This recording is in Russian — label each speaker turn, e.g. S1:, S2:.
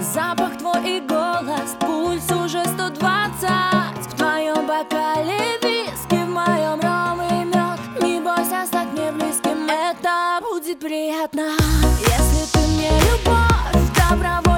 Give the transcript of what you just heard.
S1: запах твой и голос Пульс уже 120 В твоем бокале виски, в моем ром и мед Не бойся стать мне близким, это будет приятно. Если ты мне любовь добровольно